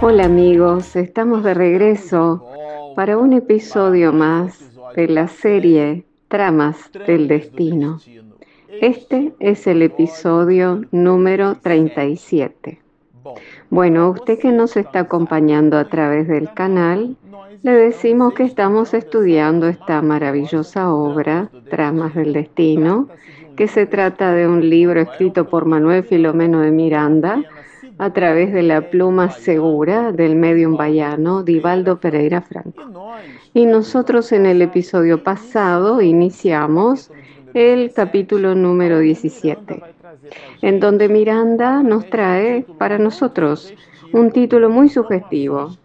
Hola amigos, estamos de regreso para un episodio más de la serie Tramas del Destino. Este es el episodio número 37. Bueno, usted que nos está acompañando a través del canal, le decimos que estamos estudiando esta maravillosa obra, Tramas del Destino, que se trata de un libro escrito por Manuel Filomeno de Miranda, a través de la pluma segura del medium bayano Divaldo Pereira Franco. Y nosotros en el episodio pasado iniciamos el capítulo número 17, en donde Miranda nos trae para nosotros un título muy sugestivo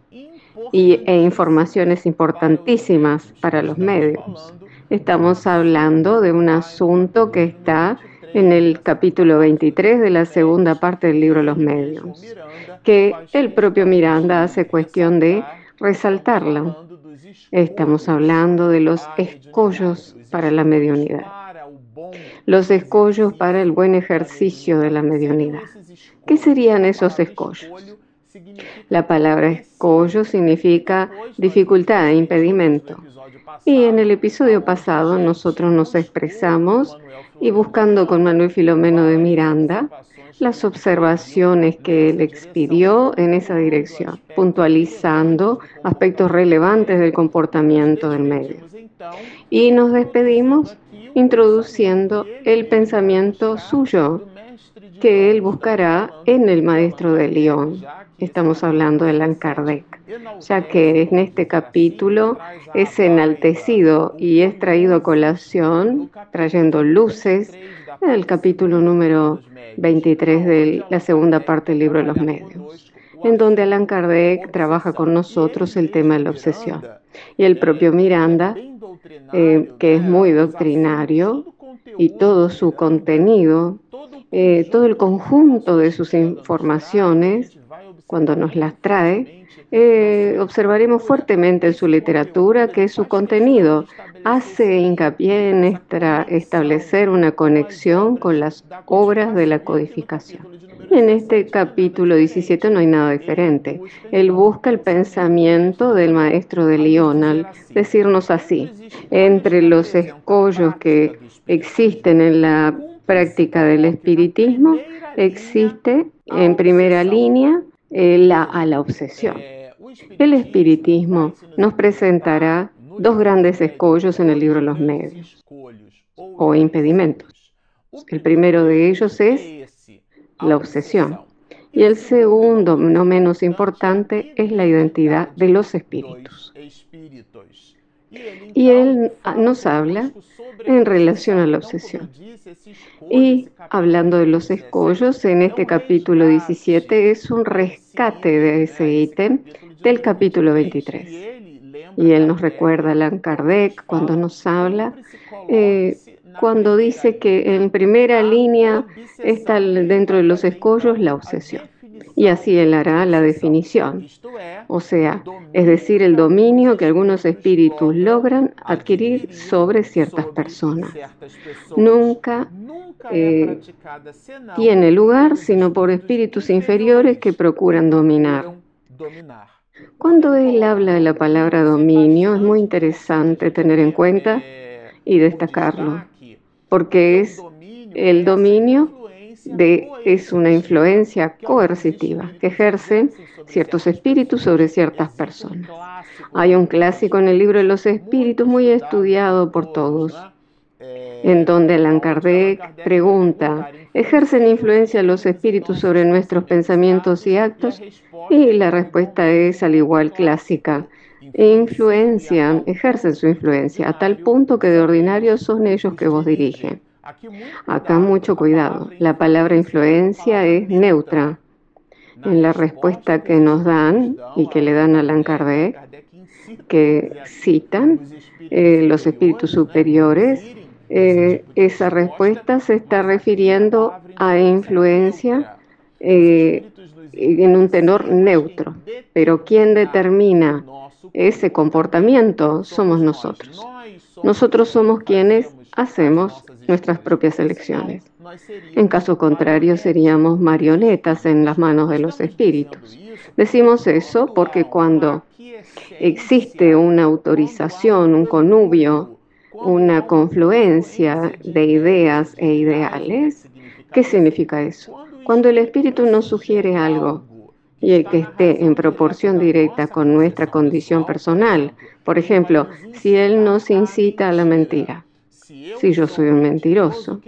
y, e informaciones importantísimas para los medios. Estamos hablando de un asunto que está en el capítulo 23 de la segunda parte del libro Los Medios, que el propio Miranda hace cuestión de resaltarla. Estamos hablando de los escollos para la mediunidad, los escollos para el buen ejercicio de la mediunidad. ¿Qué serían esos escollos? La palabra escollo significa dificultad, impedimento. Y en el episodio pasado nosotros nos expresamos y buscando con Manuel Filomeno de Miranda las observaciones que él expidió en esa dirección, puntualizando aspectos relevantes del comportamiento del medio. Y nos despedimos introduciendo el pensamiento suyo que él buscará en el maestro de León, estamos hablando de Allan Kardec, ya que en este capítulo es enaltecido y es traído a colación, trayendo luces, el capítulo número 23 de la segunda parte del libro de los medios, en donde Allan Kardec trabaja con nosotros el tema de la obsesión. Y el propio Miranda, eh, que es muy doctrinario, y todo su contenido, eh, todo el conjunto de sus informaciones cuando nos las trae, eh, observaremos fuertemente en su literatura que su contenido hace hincapié en establecer una conexión con las obras de la codificación. En este capítulo 17 no hay nada diferente. Él busca el pensamiento del maestro de León al decirnos así, entre los escollos que existen en la práctica del espiritismo, existe en primera línea la, a la obsesión. El espiritismo nos presentará dos grandes escollos en el libro Los Medios o impedimentos. El primero de ellos es la obsesión y el segundo, no menos importante, es la identidad de los espíritus. Y él nos habla en relación a la obsesión. Y hablando de los escollos, en este capítulo 17 es un rescate de ese ítem del capítulo 23. Y él nos recuerda a Allan Kardec cuando nos habla, eh, cuando dice que en primera línea está dentro de los escollos la obsesión y así él hará la definición, o sea, es decir, el dominio que algunos espíritus logran adquirir sobre ciertas personas. Nunca eh, tiene lugar sino por espíritus inferiores que procuran dominar. Cuando él habla de la palabra dominio, es muy interesante tener en cuenta y destacarlo, porque es el dominio es una influencia coercitiva que ejercen ciertos espíritus sobre ciertas personas. Hay un clásico en el libro de los espíritus muy estudiado por todos, en donde Allan Kardec pregunta, ¿ejercen influencia los espíritus sobre nuestros pensamientos y actos? Y la respuesta es al igual clásica, influencian, ejercen su influencia a tal punto que de ordinario son ellos que vos dirigen. Acá mucho cuidado. La palabra influencia es neutra. En la respuesta que nos dan y que le dan a Allan Kardec, que citan eh, los espíritus superiores, eh, esa respuesta se está refiriendo a influencia eh, en un tenor neutro. Pero quien determina ese comportamiento somos nosotros. Nosotros somos quienes hacemos nuestras propias elecciones. En caso contrario, seríamos marionetas en las manos de los espíritus. Decimos eso porque cuando existe una autorización, un connubio, una confluencia de ideas e ideales, ¿qué significa eso? Cuando el espíritu nos sugiere algo y que esté en proporción directa con nuestra condición personal, por ejemplo, si él nos incita a la mentira, si yo soy un mentiroso,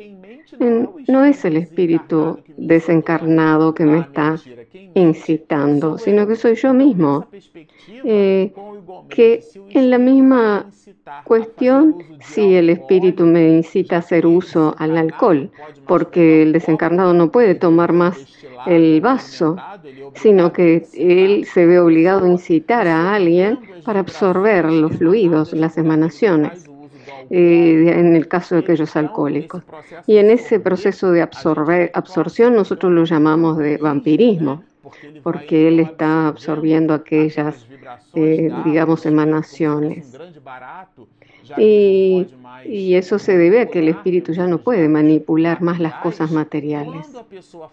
no es el espíritu desencarnado que me está incitando, sino que soy yo mismo. Eh, que en la misma cuestión, si el espíritu me incita a hacer uso al alcohol, porque el desencarnado no puede tomar más el vaso, sino que él se ve obligado a incitar a alguien para absorber los fluidos, las emanaciones. Eh, en el caso de aquellos alcohólicos. Y en ese proceso de absorción nosotros lo llamamos de vampirismo, porque él está absorbiendo aquellas, eh, digamos, emanaciones. Y, y, eso se debe a que el espíritu ya no puede manipular más las cosas materiales.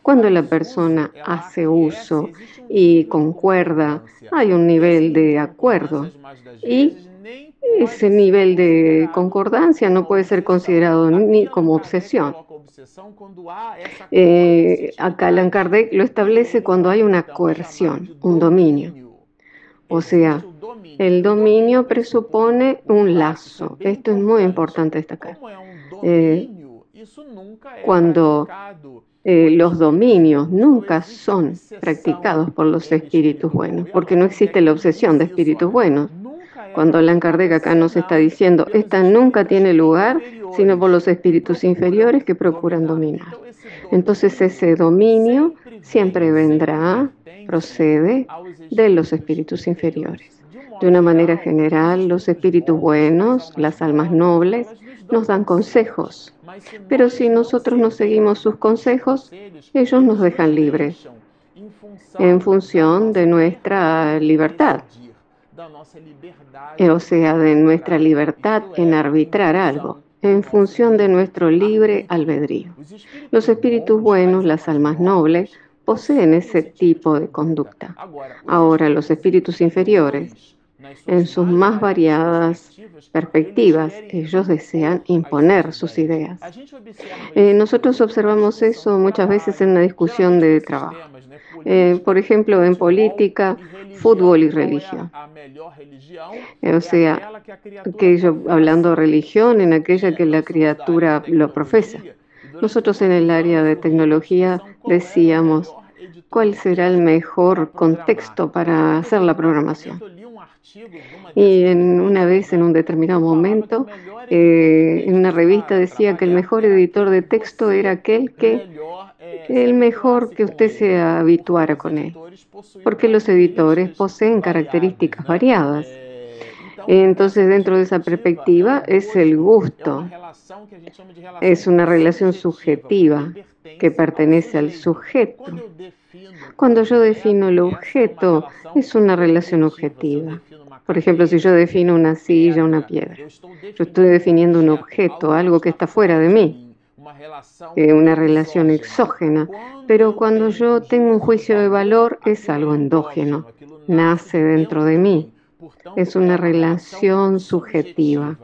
Cuando la persona hace uso y concuerda, hay un nivel de acuerdo y ese nivel de concordancia no puede ser considerado ni como obsesión. Eh, acá Allan Kardec lo establece cuando hay una coerción, un dominio. O sea, el dominio presupone un lazo. Esto es muy importante destacar. Eh, cuando eh, los dominios nunca son practicados por los espíritus buenos, porque no existe la obsesión de espíritus buenos. Cuando Allan Kardec acá nos está diciendo, esta nunca tiene lugar sino por los espíritus inferiores que procuran dominar. Entonces ese dominio siempre vendrá, procede de los espíritus inferiores. De una manera general, los espíritus buenos, las almas nobles, nos dan consejos, pero si nosotros no seguimos sus consejos, ellos nos dejan libres en función de nuestra libertad o sea, de nuestra libertad en arbitrar algo, en función de nuestro libre albedrío. Los espíritus buenos, las almas nobles, poseen ese tipo de conducta. Ahora, los espíritus inferiores, en sus más variadas perspectivas, ellos desean imponer sus ideas. Eh, nosotros observamos eso muchas veces en una discusión de trabajo. Eh, por ejemplo, en política, fútbol y religión. O sea, aquello, hablando de religión, en aquella que la criatura lo profesa. Nosotros en el área de tecnología decíamos, ¿cuál será el mejor contexto para hacer la programación? Y en una vez, en un determinado momento, eh, en una revista decía que el mejor editor de texto era aquel que, el mejor que usted se habituara con él, porque los editores poseen características variadas. Entonces, dentro de esa perspectiva, es el gusto, es una relación subjetiva que pertenece al sujeto. Cuando yo defino el objeto, es una relación objetiva. Por ejemplo, si yo defino una silla, una piedra, yo estoy definiendo un objeto, algo que está fuera de mí, eh, una relación exógena. Pero cuando yo tengo un juicio de valor, es algo endógeno, nace dentro de mí. Es una relación subjetiva.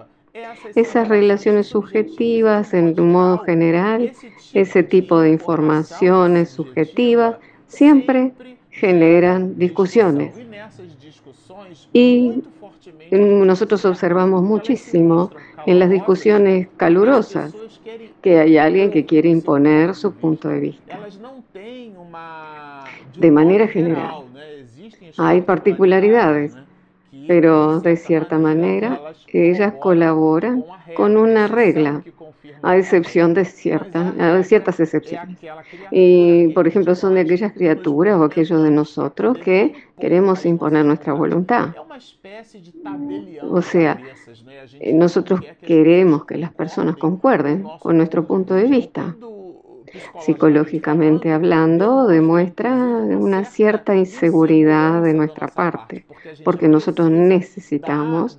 Esas relaciones subjetivas, en modo general, ese tipo de informaciones subjetivas, siempre generan discusiones. Y nosotros observamos muchísimo en las discusiones calurosas que hay alguien que quiere imponer su punto de vista. De manera general, hay particularidades, pero de cierta manera ellas colaboran con una regla a excepción de ciertas, ciertas excepciones. Y, por ejemplo, son de aquellas criaturas o aquellos de nosotros que queremos imponer nuestra voluntad. O sea, nosotros queremos que las personas concuerden con nuestro punto de vista. Psicológicamente hablando, demuestra una cierta inseguridad de nuestra parte, porque nosotros necesitamos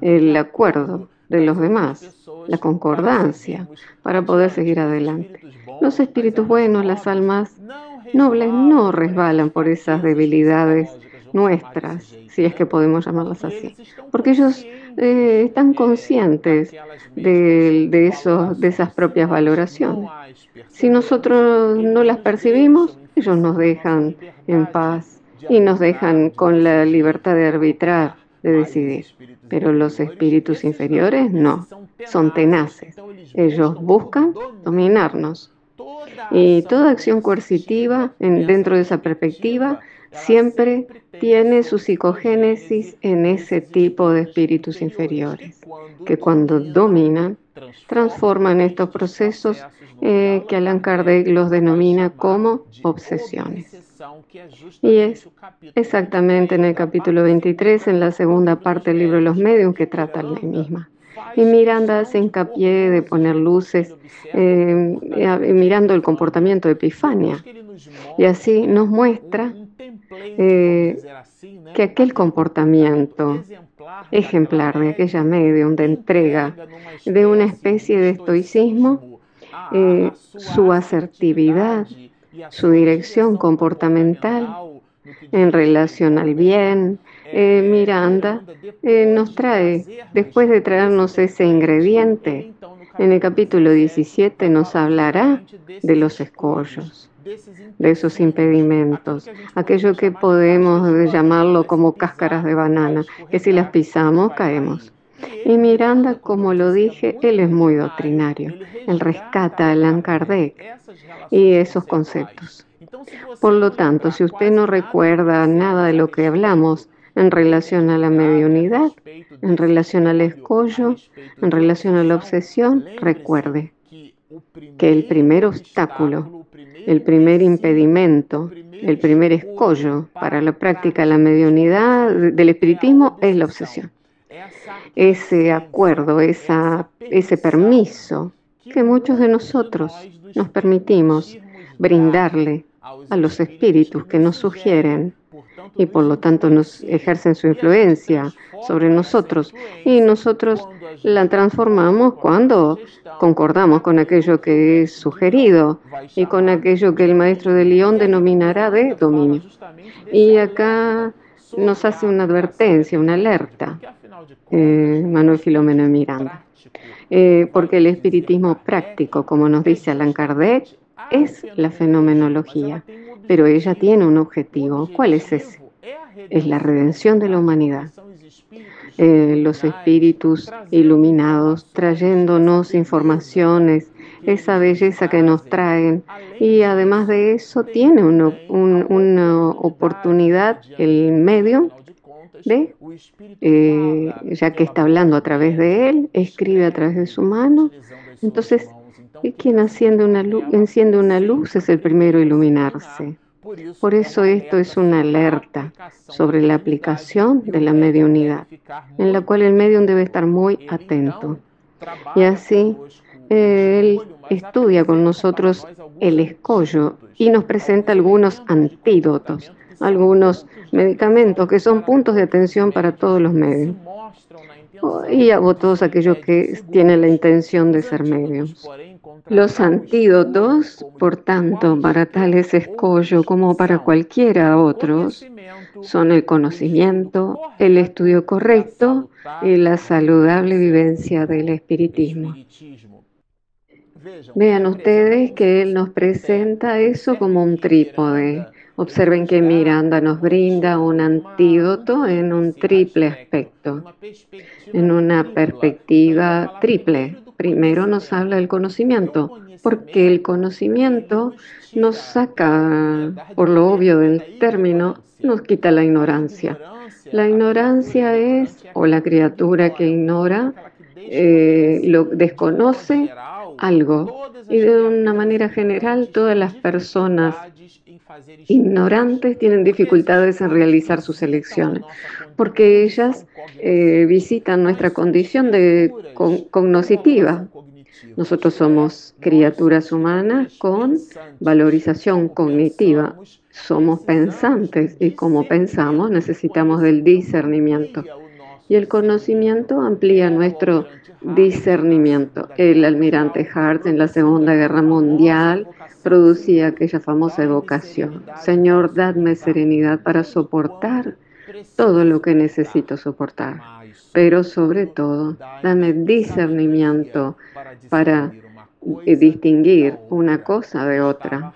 el acuerdo de los demás. la concordancia, para poder seguir adelante. Los espíritus buenos, las almas nobles, no resbalan por esas debilidades nuestras, si es que podemos llamarlas así, porque ellos eh, están conscientes de, de, eso, de esas propias valoraciones. Si nosotros no las percibimos, ellos nos dejan en paz y nos dejan con la libertad de arbitrar, de decidir. Pero los espíritus inferiores no, son tenaces. Ellos buscan dominarnos. Y toda acción coercitiva dentro de esa perspectiva siempre tiene su psicogénesis en ese tipo de espíritus inferiores, que cuando dominan, transforman estos procesos eh, que Allan Kardec los denomina como obsesiones. Y es exactamente en el capítulo 23, en la segunda parte del libro de los medios, que trata la misma. Y Miranda hace hincapié de poner luces eh, mirando el comportamiento de Epifania. Y así nos muestra eh, que aquel comportamiento ejemplar de aquella medium de entrega, de una especie de estoicismo, eh, su asertividad, su dirección comportamental en relación al bien, eh, Miranda eh, nos trae, después de traernos ese ingrediente, en el capítulo 17 nos hablará de los escollos, de esos impedimentos, aquello que podemos llamarlo como cáscaras de banana, que si las pisamos caemos. Y Miranda, como lo dije, él es muy doctrinario. Él rescata a Allan Kardec y esos conceptos. Por lo tanto, si usted no recuerda nada de lo que hablamos en relación a la mediunidad, en relación al escollo, en relación a la obsesión, recuerde que el primer obstáculo, el primer impedimento, el primer escollo para la práctica de la mediunidad del espiritismo es la obsesión. Ese acuerdo, ese permiso que muchos de nosotros nos permitimos brindarle a los espíritus que nos sugieren y por lo tanto nos ejercen su influencia sobre nosotros. Y nosotros la transformamos cuando concordamos con aquello que es sugerido y con aquello que el maestro de León denominará de dominio. Y acá nos hace una advertencia, una alerta, eh, Manuel Filomeno Miranda, eh, porque el espiritismo práctico, como nos dice Allan Kardec, es la fenomenología, pero ella tiene un objetivo. ¿Cuál es ese? Es la redención de la humanidad. Eh, los espíritus iluminados trayéndonos informaciones, esa belleza que nos traen. Y además de eso, tiene una, oportunidad el medio de, eh, ya que está hablando a través de él, escribe a través de su mano. Entonces, quien enciende una, luz, es el primero a iluminarse. Por eso esto es una alerta sobre la aplicación de la mediunidad, en la cual el medium debe estar muy atento. Y así él estudia con nosotros el escollo y nos presenta algunos antídotos, algunos medicamentos que son puntos de atención para todos los medios y a todos aquellos que tienen la intención de ser medios. Los antídotos, por tanto, para tales escollo como para cualquiera otros, son el conocimiento, el estudio correcto y la saludable vivencia del espiritismo. Vean ustedes que él nos presenta eso como un trípode. Observen que Miranda nos brinda un antídoto en un triple aspecto, en una perspectiva triple. Primero nos habla del conocimiento, porque el conocimiento nos saca, por lo obvio del término, nos quita la ignorancia. La ignorancia es, o la criatura que ignora, eh, lo desconoce algo. Y de una manera general, todas las personas ignorantes tienen dificultades en realizar sus elecciones, porque ellas eh, visitan nuestra condición de cognoscitiva. Nosotros somos criaturas humanas con valorización cognitiva. Somos pensantes y como pensamos necesitamos del discernimiento. Y el conocimiento amplía nuestro discernimiento. El almirante Hart en la Segunda Guerra Mundial producía aquella famosa evocación. Señor, dadme serenidad para soportar todo lo que necesito soportar, pero sobre todo, dame discernimiento para eh, distinguir una cosa de otra.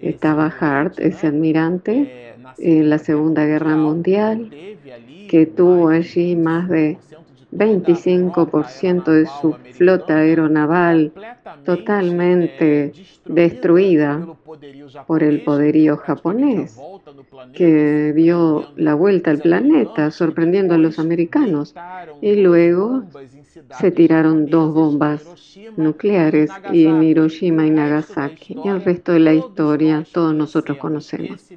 Estaba Hart, ese admirante, en la Segunda Guerra Mundial, que tuvo allí más de 25% de su flota aeronaval totalmente destruida por el poderío japonés, que dio la vuelta al planeta sorprendiendo a los americanos. Y luego se tiraron dos bombas nucleares y en Hiroshima y Nagasaki. Y el resto de la historia todos nosotros conocemos.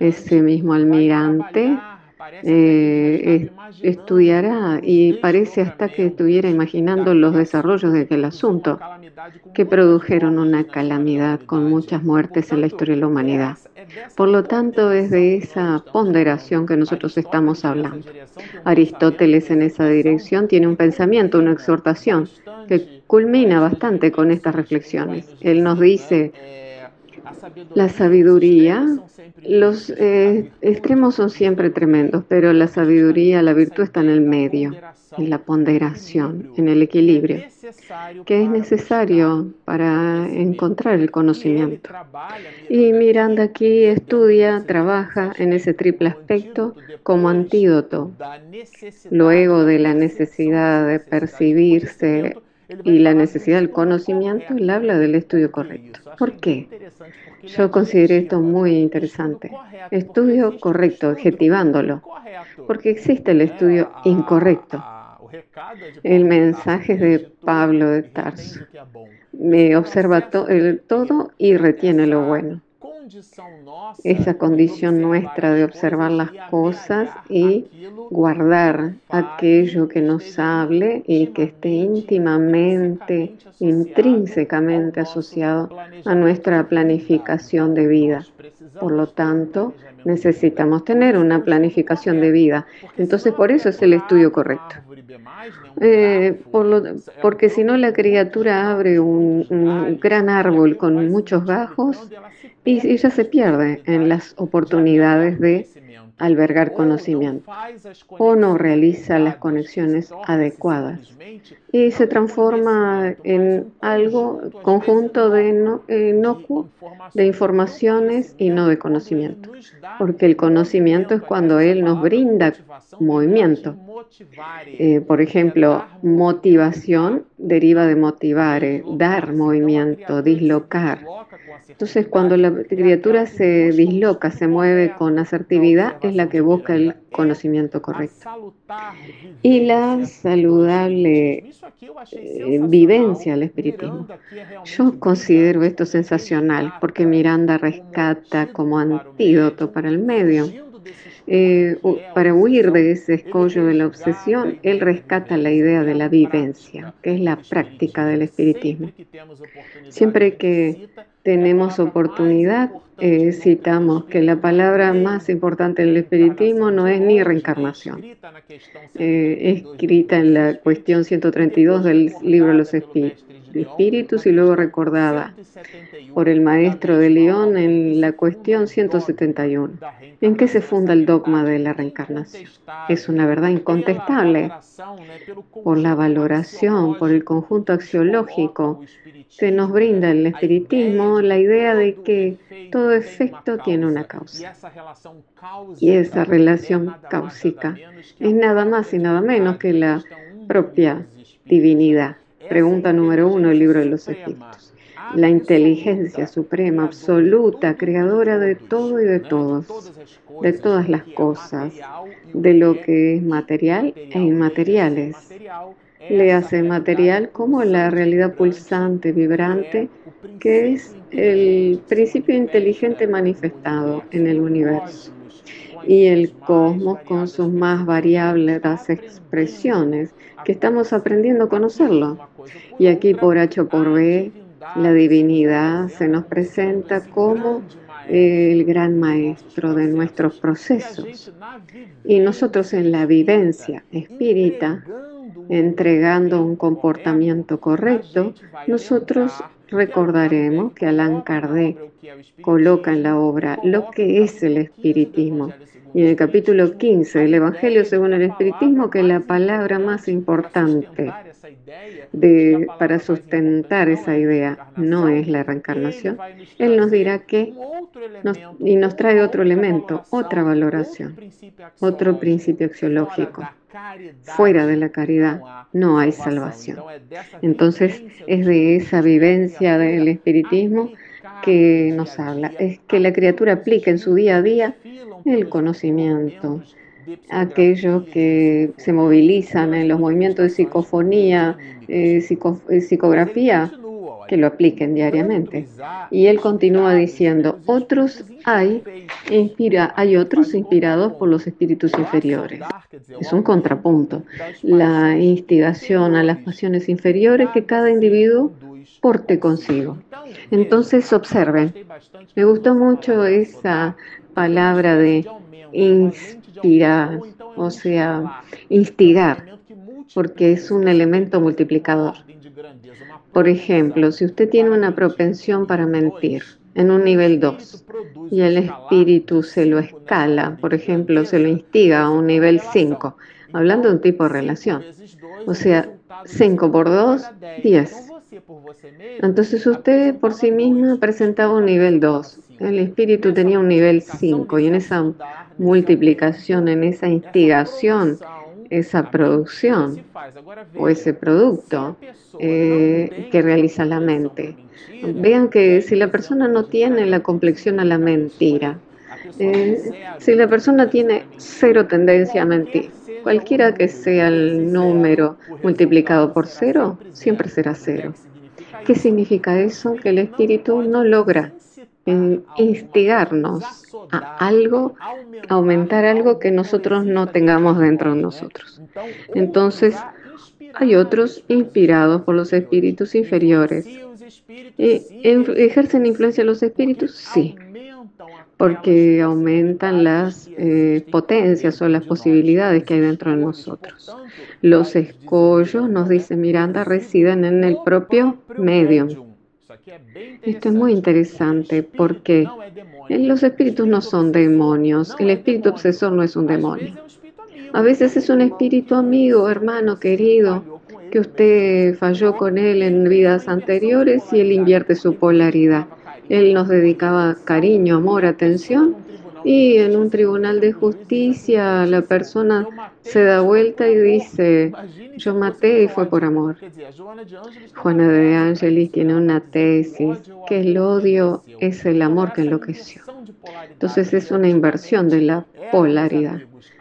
Ese mismo almirante eh, estudiará y parece hasta que estuviera imaginando los desarrollos de aquel asunto que produjeron una calamidad con muchas muertes en la historia de la humanidad. Por lo tanto, es de esa ponderación que nosotros estamos hablando. Aristóteles en esa dirección tiene un pensamiento, una exhortación que culmina bastante con estas reflexiones. Él nos dice, la sabiduría, los eh, extremos son siempre tremendos, pero la sabiduría, la virtud está en el medio, en la ponderación, en el equilibrio, que es necesario para encontrar el conocimiento. Y Miranda aquí estudia, trabaja en ese triple aspecto como antídoto, luego de la necesidad de percibirse y la necesidad del conocimiento, él habla del estudio correcto. ¿Por qué? Yo consideré esto muy interesante. Estudio correcto, adjetivándolo, porque existe el estudio incorrecto. El mensaje de Pablo de Tarso. Me observa el todo y retiene lo bueno esa condición nuestra de observar las cosas y guardar aquello que nos hable y que esté íntimamente, intrínsecamente asociado a nuestra planificación de vida. Por lo tanto, necesitamos tener una planificación de vida. Entonces, por eso es el estudio correcto. Eh, porque si no, la criatura abre un gran árbol con muchos gajos y ella se pierde en las oportunidades de albergar conocimiento o no realiza las conexiones adecuadas y se transforma en algo conjunto de no, inocuo de informaciones y no de conocimiento, porque el conocimiento es cuando él nos brinda movimiento. Eh, por ejemplo, motivación deriva de motivar, dar movimiento, dislocar. Entonces, cuando la criatura se disloca, se mueve con asertividad, es la que busca el conocimiento correcto. Y la saludable eh, vivencia del espiritismo. Yo considero esto sensacional porque Miranda rescata como antídoto para el medio eh, para huir de ese escollo de la obsesión, él rescata la idea de la vivencia, que es la práctica del espiritismo. Siempre que tenemos oportunidad, eh, citamos que la palabra más importante del espiritismo no es ni reencarnación, eh, escrita en la cuestión 132 del libro los espíritus espíritus y luego recordada por el maestro de León en la cuestión 171. ¿En qué se funda el dogma de la reencarnación? Es una verdad incontestable por la valoración, por el conjunto axiológico que nos brinda el espiritismo, la idea de que todo efecto tiene una causa. Y esa relación cáusica es nada más y nada menos que la propia divinidad. Pregunta número uno del libro de los espíritus. La inteligencia suprema, absoluta, creadora de todo y de todos, de todas las cosas, de lo que es material e inmateriales. Le hace material como la realidad pulsante, vibrante, que es el principio inteligente manifestado en el universo y el cosmos con sus más variables expresiones, que estamos aprendiendo a conocerlo. Y aquí por H o por B, la divinidad se nos presenta como el gran maestro de nuestros procesos. Y nosotros en la vivencia espírita, entregando un comportamiento correcto, nosotros recordaremos que Allan Kardec coloca en la obra lo que es el espiritismo. Y en el capítulo 15 del Evangelio según el espiritismo, que la palabra más importante para sustentar esa idea no es la reencarnación, Él nos dirá que y nos trae otro elemento, otra valoración, otro principio axiológico. Fuera de la caridad no hay salvación. Entonces es de esa vivencia del espiritismo que nos habla. Es que la criatura aplique en su día a día el conocimiento, aquellos que se movilizan en los movimientos de psicofonía, eh, eh, psicografía, que lo apliquen diariamente. Y él continúa diciendo, otros hay, inspira, hay otros inspirados por los espíritus inferiores. Es un contrapunto. La instigación a las pasiones inferiores que cada individuo porte consigo. Entonces observen, me gustó mucho esa palabra de inspirar, o sea, instigar, porque es un elemento multiplicador. Por ejemplo, si usted tiene una propensión para mentir en un nivel 2 y el espíritu se lo escala, por ejemplo, se lo instiga a un nivel 5, hablando de un tipo de relación, o sea, 5 por 2, 10. Entonces usted por sí misma presentaba un nivel 2, el espíritu tenía un nivel 5 y en esa multiplicación, en esa instigación, esa producción o ese producto eh, que realiza la mente. Vean que si la persona no tiene la complexión a la mentira, eh, si la persona tiene cero tendencia a mentir, cualquiera que sea el número multiplicado por cero, siempre será cero. ¿Qué significa eso? Que el espíritu no logra instigarnos a algo, aumentar algo que nosotros no tengamos dentro de nosotros. Entonces, hay otros inspirados por los espíritus inferiores. ¿Ejercen influencia los espíritus? Sí, porque aumentan las eh, potencias o las posibilidades que hay dentro de nosotros. Los escollos, nos dice Miranda, residen en el propio medio esto es muy interesante porque los espíritus no son demonios, el espíritu obsesor no es un demonio. A veces es un espíritu amigo, hermano, querido, que usted falló con él en vidas anteriores y él invierte su polaridad. Él nos dedicaba cariño, amor, atención y en un tribunal de justicia la persona se da vuelta y dice, yo maté y fue por amor. Juana de Ángeles tiene una tesis que el odio es el amor que enloqueció. Entonces es una inversión de la polaridad.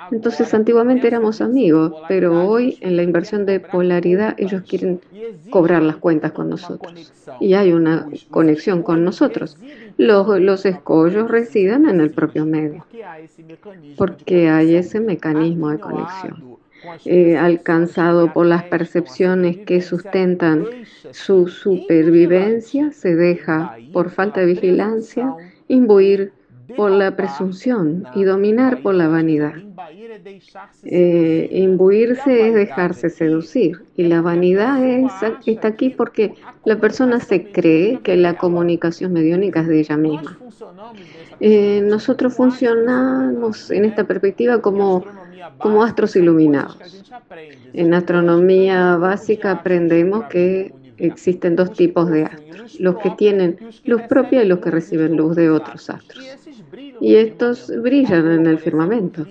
Entonces antiguamente éramos amigos, pero hoy en la inversión de polaridad ellos quieren cobrar las cuentas con nosotros. Y hay una conexión con nosotros. Los, los escollos residen en el propio medio, porque hay ese mecanismo de conexión. Eh, alcanzado por las percepciones que sustentan su supervivencia, se deja, por falta de vigilancia, imbuir por la presunción y dominar por la vanidad. Eh, imbuirse es dejarse seducir y la vanidad está aquí porque la persona se cree que la comunicación mediónica es de ella misma. Eh, nosotros funcionamos en esta perspectiva como, como astros iluminados. En astronomía básica aprendemos que existen dos tipos de astros, los que tienen luz propia y los que reciben luz de otros astros y estos brillan en el firmamento.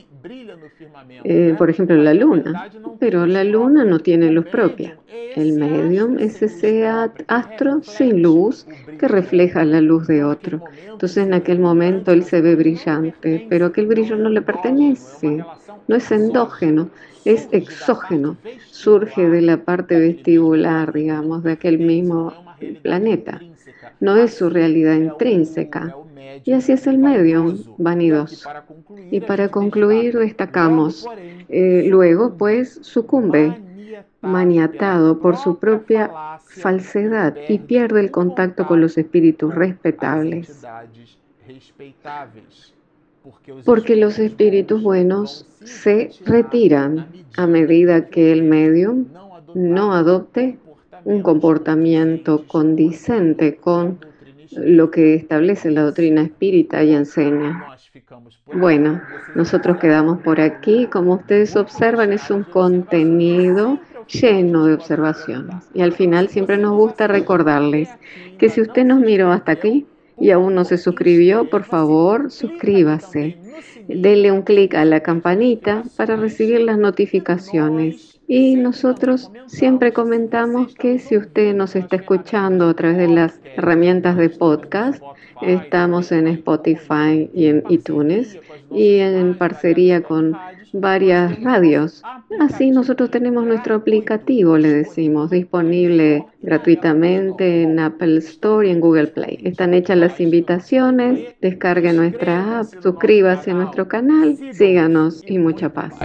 Eh, por ejemplo, la luna, pero la luna no tiene luz propia. El medium es ese astro sin luz que refleja la luz de otro. Entonces en aquel momento él se ve brillante, pero aquel brillo no le pertenece, no es endógeno, es exógeno, surge de la parte vestibular, digamos, de aquel mismo planeta. No es su realidad intrínseca, y así es el medio vanidoso. Y para concluir destacamos, eh, luego pues sucumbe maniatado por su propia falsedad y pierde el contacto con los espíritus respetables. porque los espíritus buenos se retiran a medida que el medium no adopte un comportamiento condicente con lo que establece la doctrina espírita y enseña. Bueno, nosotros quedamos por aquí. Como ustedes observan, es un contenido lleno de observaciones. Y al final siempre nos gusta recordarles que si usted nos miró hasta aquí y aún no se suscribió, por favor, suscríbase. Dele un clic a la campanita para recibir las notificaciones. Y nosotros siempre comentamos que si usted nos está escuchando a través de las herramientas de podcast, estamos en Spotify y en iTunes y en parcería con varias radios. Así nosotros tenemos nuestro aplicativo, le decimos, disponible gratuitamente en Apple Store y en Google Play. Están hechas las invitaciones, descargue nuestra app, suscríbase a nuestro canal, síganos y mucha paz.